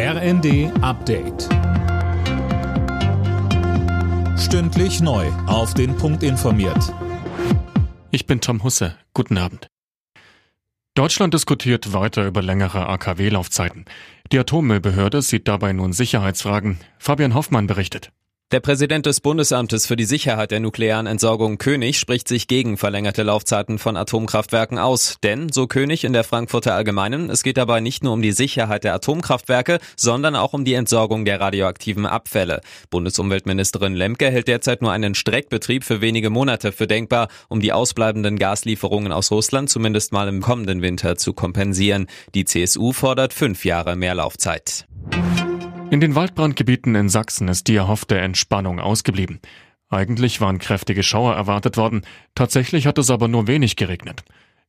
RND Update. Stündlich neu. Auf den Punkt informiert. Ich bin Tom Husse. Guten Abend. Deutschland diskutiert weiter über längere AKW-Laufzeiten. Die Atommüllbehörde sieht dabei nun Sicherheitsfragen. Fabian Hoffmann berichtet. Der Präsident des Bundesamtes für die Sicherheit der nuklearen Entsorgung König spricht sich gegen verlängerte Laufzeiten von Atomkraftwerken aus. Denn, so König in der Frankfurter Allgemeinen, es geht dabei nicht nur um die Sicherheit der Atomkraftwerke, sondern auch um die Entsorgung der radioaktiven Abfälle. Bundesumweltministerin Lemke hält derzeit nur einen Streckbetrieb für wenige Monate für denkbar, um die ausbleibenden Gaslieferungen aus Russland zumindest mal im kommenden Winter zu kompensieren. Die CSU fordert fünf Jahre mehr Laufzeit. In den Waldbrandgebieten in Sachsen ist die erhoffte Entspannung ausgeblieben. Eigentlich waren kräftige Schauer erwartet worden, tatsächlich hat es aber nur wenig geregnet.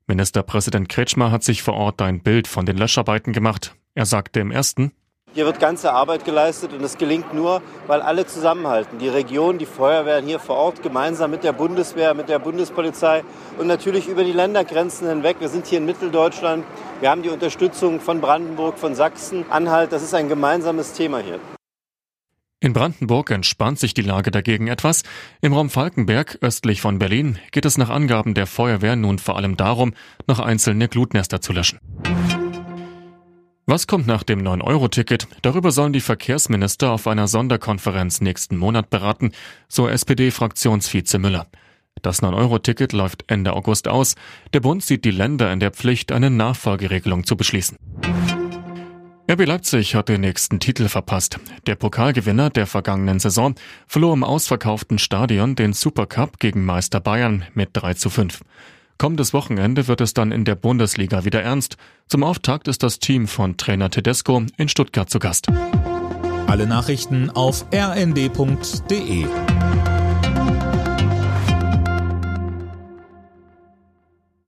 Ministerpräsident Kretschmer hat sich vor Ort ein Bild von den Löscharbeiten gemacht. Er sagte im ersten, hier wird ganze Arbeit geleistet und es gelingt nur, weil alle zusammenhalten. Die Region, die Feuerwehren hier vor Ort, gemeinsam mit der Bundeswehr, mit der Bundespolizei und natürlich über die Ländergrenzen hinweg. Wir sind hier in Mitteldeutschland. Wir haben die Unterstützung von Brandenburg, von Sachsen, Anhalt. Das ist ein gemeinsames Thema hier. In Brandenburg entspannt sich die Lage dagegen etwas. Im Raum Falkenberg, östlich von Berlin, geht es nach Angaben der Feuerwehr nun vor allem darum, noch einzelne Glutnester zu löschen. Was kommt nach dem 9-Euro-Ticket? Darüber sollen die Verkehrsminister auf einer Sonderkonferenz nächsten Monat beraten, so SPD-Fraktionsvize Müller. Das 9-Euro-Ticket läuft Ende August aus. Der Bund sieht die Länder in der Pflicht, eine Nachfolgeregelung zu beschließen. RB Leipzig hat den nächsten Titel verpasst. Der Pokalgewinner der vergangenen Saison verlor im ausverkauften Stadion den Supercup gegen Meister Bayern mit 3 zu 5. Kommendes Wochenende wird es dann in der Bundesliga wieder ernst. Zum Auftakt ist das Team von Trainer Tedesco in Stuttgart zu Gast. Alle Nachrichten auf rnd.de